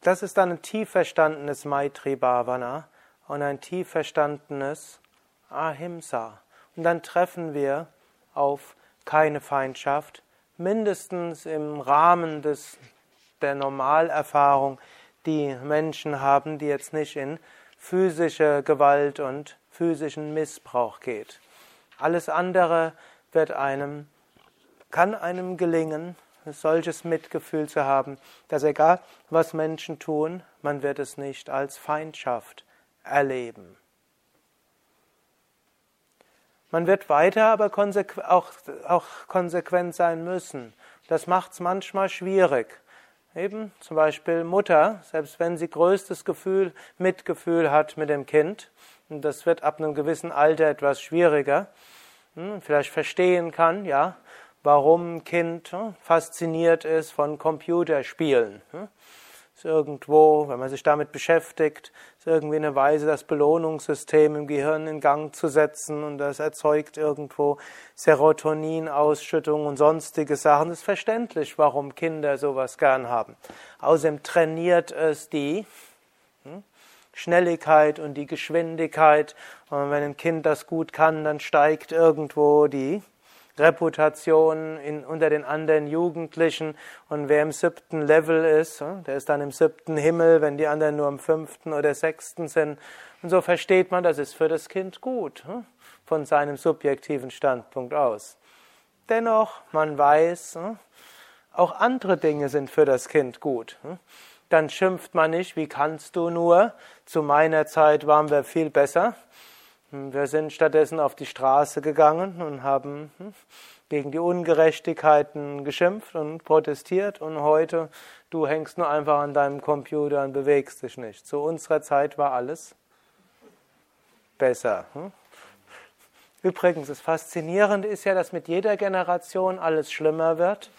Das ist dann ein tief verstandenes Maitri Bhavana und ein tief verstandenes Ahimsa. Und dann treffen wir auf keine Feindschaft, mindestens im Rahmen des, der Normalerfahrung, die Menschen haben, die jetzt nicht in physische Gewalt und physischen Missbrauch geht. Alles andere wird einem, kann einem gelingen, solches Mitgefühl zu haben, dass egal was Menschen tun, man wird es nicht als Feindschaft erleben. Man wird weiter aber auch, auch konsequent sein müssen. Das macht es manchmal schwierig. Eben zum Beispiel Mutter, selbst wenn sie größtes Gefühl, Mitgefühl hat mit dem Kind, und das wird ab einem gewissen Alter etwas schwieriger, hm, vielleicht verstehen kann, ja, warum ein Kind hm, fasziniert ist von Computerspielen. Ist irgendwo, wenn man sich damit beschäftigt, ist irgendwie eine Weise, das Belohnungssystem im Gehirn in Gang zu setzen und das erzeugt irgendwo Serotoninausschüttung und sonstige Sachen. Das ist verständlich, warum Kinder sowas gern haben. Außerdem trainiert es die hm, Schnelligkeit und die Geschwindigkeit. Und wenn ein Kind das gut kann, dann steigt irgendwo die Reputation in, unter den anderen Jugendlichen und wer im siebten Level ist, der ist dann im siebten Himmel, wenn die anderen nur im fünften oder sechsten sind. Und so versteht man, das ist für das Kind gut, von seinem subjektiven Standpunkt aus. Dennoch, man weiß, auch andere Dinge sind für das Kind gut. Dann schimpft man nicht, wie kannst du nur, zu meiner Zeit waren wir viel besser. Wir sind stattdessen auf die Straße gegangen und haben hm, gegen die Ungerechtigkeiten geschimpft und protestiert und heute du hängst nur einfach an deinem Computer und bewegst dich nicht. Zu unserer Zeit war alles besser. Hm? Übrigens, das Faszinierende ist ja, dass mit jeder Generation alles schlimmer wird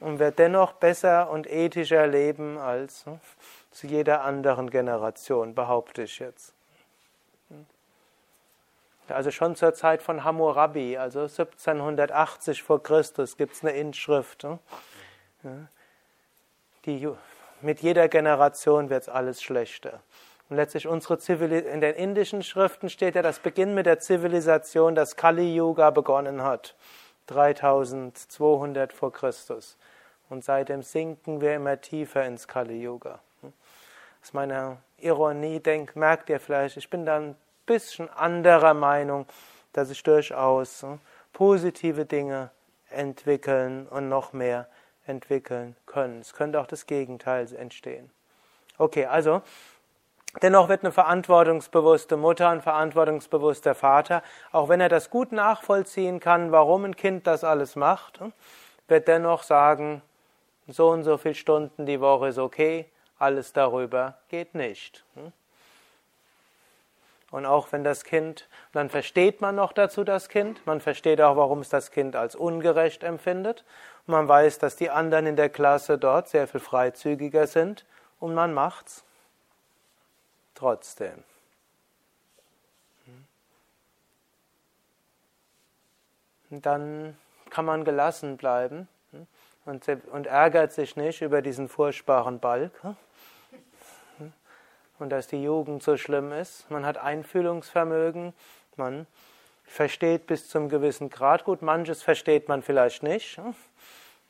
und wir dennoch besser und ethischer leben als hm, zu jeder anderen Generation, behaupte ich jetzt. Also schon zur Zeit von Hammurabi, also 1780 vor Christus, gibt es eine Inschrift. Ne? Die, mit jeder Generation wird es alles schlechter. Und letztlich unsere Zivilis in den indischen Schriften steht ja, dass Beginn mit der Zivilisation das Kali-Yuga begonnen hat. 3200 vor Christus. Und seitdem sinken wir immer tiefer ins Kali-Yuga. Das ist meine Ironie, denk, merkt ihr vielleicht, ich bin dann bisschen anderer Meinung, dass sich durchaus hm, positive Dinge entwickeln und noch mehr entwickeln können. Es könnte auch das Gegenteil entstehen. Okay, also dennoch wird eine verantwortungsbewusste Mutter, ein verantwortungsbewusster Vater, auch wenn er das gut nachvollziehen kann, warum ein Kind das alles macht, hm, wird dennoch sagen, so und so viele Stunden die Woche ist okay, alles darüber geht nicht. Hm. Und auch wenn das Kind, dann versteht man noch dazu das Kind, man versteht auch, warum es das Kind als ungerecht empfindet. Und man weiß, dass die anderen in der Klasse dort sehr viel freizügiger sind und man macht's trotzdem. Und dann kann man gelassen bleiben und, und ärgert sich nicht über diesen furchtbaren Balk und dass die Jugend so schlimm ist. Man hat Einfühlungsvermögen, man versteht bis zum gewissen Grad. Gut, manches versteht man vielleicht nicht.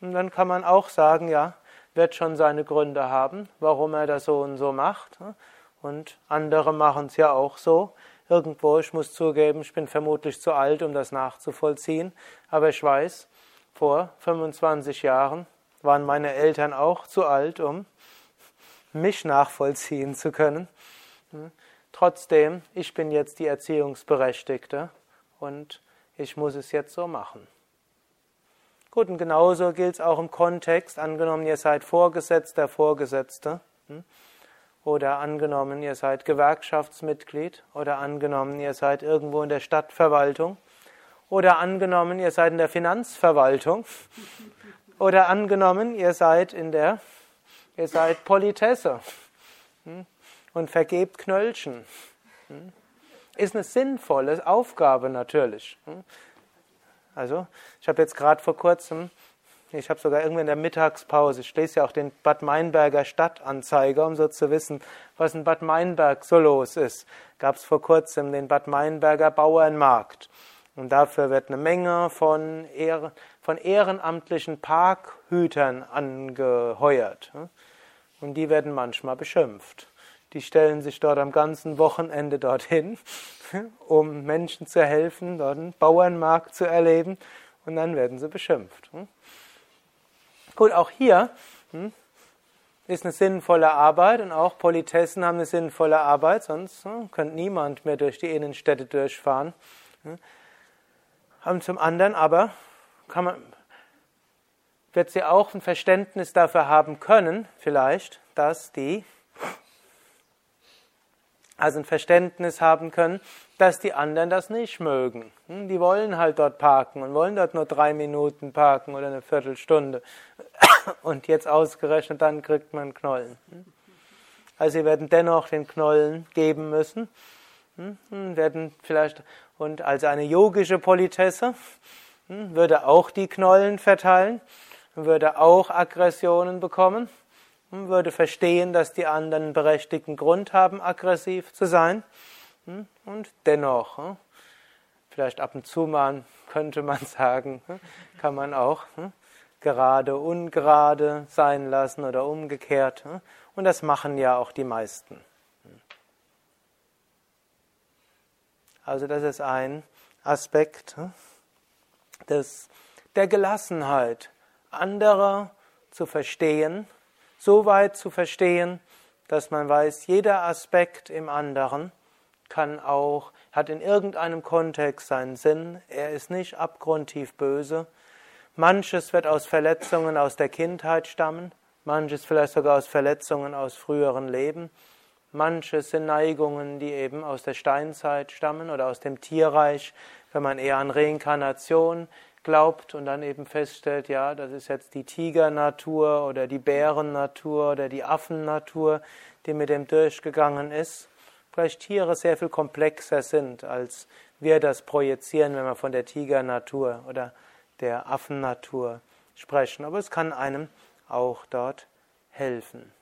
Und dann kann man auch sagen, ja, wird schon seine Gründe haben, warum er das so und so macht. Und andere machen es ja auch so. Irgendwo, ich muss zugeben, ich bin vermutlich zu alt, um das nachzuvollziehen. Aber ich weiß, vor 25 Jahren waren meine Eltern auch zu alt, um mich nachvollziehen zu können. Hm. Trotzdem, ich bin jetzt die Erziehungsberechtigte und ich muss es jetzt so machen. Gut, und genauso gilt es auch im Kontext, angenommen, ihr seid Vorgesetzter, Vorgesetzte, hm. oder angenommen, ihr seid Gewerkschaftsmitglied, oder angenommen, ihr seid irgendwo in der Stadtverwaltung, oder angenommen, ihr seid in der Finanzverwaltung, oder angenommen, ihr seid in der Ihr seid Politesse hm? und vergebt Knöllchen. Hm? Ist eine sinnvolle Aufgabe natürlich. Hm? Also, ich habe jetzt gerade vor kurzem, ich habe sogar irgendwie in der Mittagspause, ich lese ja auch den Bad Meinberger Stadtanzeiger, um so zu wissen, was in Bad Meinberg so los ist. Gab es vor kurzem den Bad Meinberger Bauernmarkt. Und dafür wird eine Menge von, Ehren, von ehrenamtlichen Parkhütern angeheuert. Und die werden manchmal beschimpft. Die stellen sich dort am ganzen Wochenende dorthin, um Menschen zu helfen, dort einen Bauernmarkt zu erleben. Und dann werden sie beschimpft. Gut, auch hier hm, ist eine sinnvolle Arbeit und auch Politessen haben eine sinnvolle Arbeit, sonst hm, könnte niemand mehr durch die Innenstädte durchfahren. Hm. Und zum anderen aber kann man, wird sie auch ein Verständnis dafür haben können, vielleicht, dass die, also ein Verständnis haben können, dass die anderen das nicht mögen. Hm, die wollen halt dort parken und wollen dort nur drei Minuten parken oder eine Viertelstunde. Und jetzt ausgerechnet, dann kriegt man Knollen. Hm. Also sie werden dennoch den Knollen geben müssen, hm, werden vielleicht und als eine yogische Politesse würde auch die Knollen verteilen, würde auch Aggressionen bekommen, würde verstehen, dass die anderen berechtigten Grund haben, aggressiv zu sein. Hm? Und dennoch, hm? vielleicht ab und zu mal könnte man sagen, hm? kann man auch gerade ungerade sein lassen oder umgekehrt. Und das machen ja auch die meisten. Also das ist ein Aspekt des, der Gelassenheit, andere zu verstehen, so weit zu verstehen, dass man weiß, jeder Aspekt im anderen kann auch, hat in irgendeinem Kontext seinen Sinn, er ist nicht abgrundtief böse. Manches wird aus Verletzungen aus der Kindheit stammen, manches vielleicht sogar aus Verletzungen aus früheren Leben, manches sind Neigungen, die eben aus der Steinzeit stammen oder aus dem Tierreich, wenn man eher an Reinkarnation glaubt und dann eben feststellt, ja, das ist jetzt die Tigernatur oder die Bärennatur oder die Affennatur, die mit dem durchgegangen ist vielleicht Tiere sehr viel komplexer sind, als wir das projizieren, wenn wir von der Tigernatur oder der Affennatur sprechen. Aber es kann einem auch dort helfen.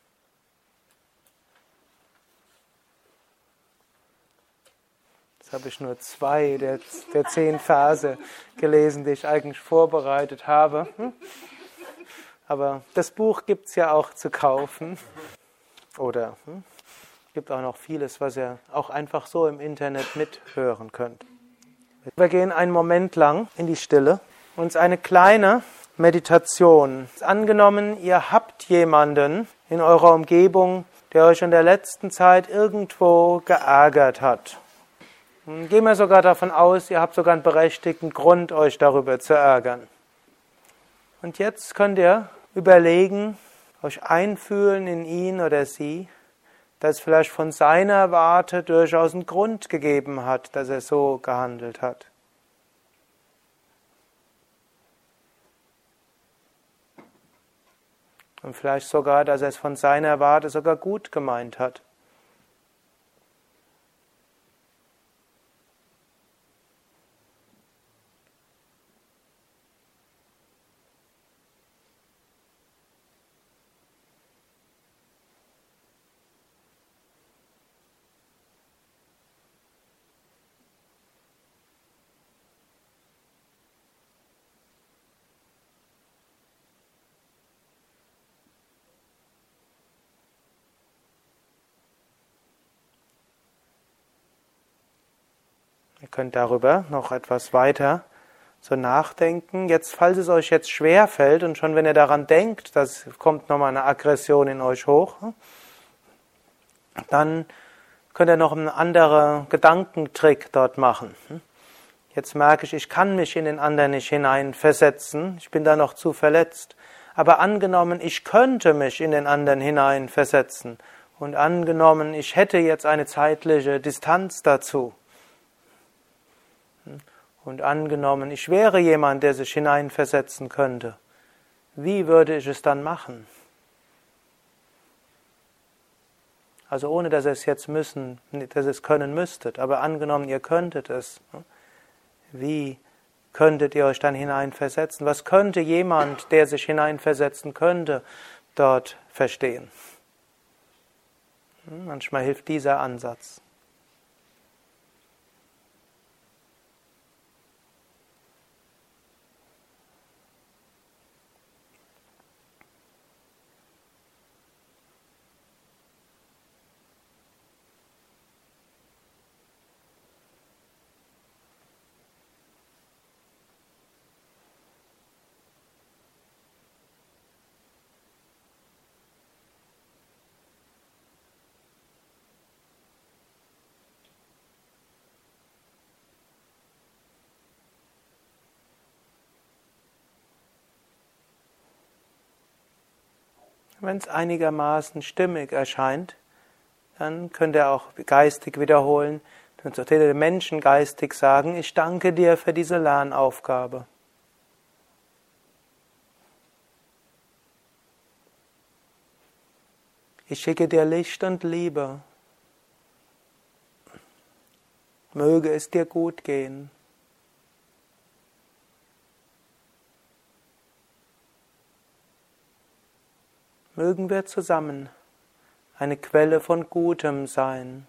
Habe ich nur zwei der, der zehn Verse gelesen, die ich eigentlich vorbereitet habe. Hm? Aber das Buch gibt es ja auch zu kaufen. Oder hm? gibt auch noch vieles, was ihr auch einfach so im Internet mithören könnt. Wir gehen einen Moment lang in die Stille. Uns eine kleine Meditation. Angenommen, ihr habt jemanden in eurer Umgebung, der euch in der letzten Zeit irgendwo geärgert hat. Gehen wir sogar davon aus, ihr habt sogar einen berechtigten Grund, euch darüber zu ärgern. Und jetzt könnt ihr überlegen, euch einfühlen in ihn oder sie dass vielleicht von seiner Warte durchaus einen Grund gegeben hat, dass er so gehandelt hat. Und vielleicht sogar, dass er es von seiner Warte sogar gut gemeint hat. Könnt darüber noch etwas weiter so nachdenken. Jetzt, falls es euch jetzt schwer fällt und schon wenn ihr daran denkt, dass kommt nochmal eine Aggression in euch hoch, dann könnt ihr noch einen anderen Gedankentrick dort machen. Jetzt merke ich, ich kann mich in den anderen nicht hineinversetzen, ich bin da noch zu verletzt. Aber angenommen, ich könnte mich in den anderen hineinversetzen und angenommen, ich hätte jetzt eine zeitliche Distanz dazu, und angenommen, ich wäre jemand, der sich hineinversetzen könnte, wie würde ich es dann machen? Also ohne dass ihr es jetzt müssen, dass ihr es können müsstet, aber angenommen, ihr könntet es, ne? wie könntet ihr euch dann hineinversetzen? Was könnte jemand, der sich hineinversetzen könnte, dort verstehen? Hm, manchmal hilft dieser Ansatz. Wenn es einigermaßen stimmig erscheint, dann könnt ihr auch geistig wiederholen. Dann sollt ihr dem Menschen geistig sagen, ich danke dir für diese Lernaufgabe. Ich schicke dir Licht und Liebe. Möge es dir gut gehen. Mögen wir zusammen eine Quelle von Gutem sein.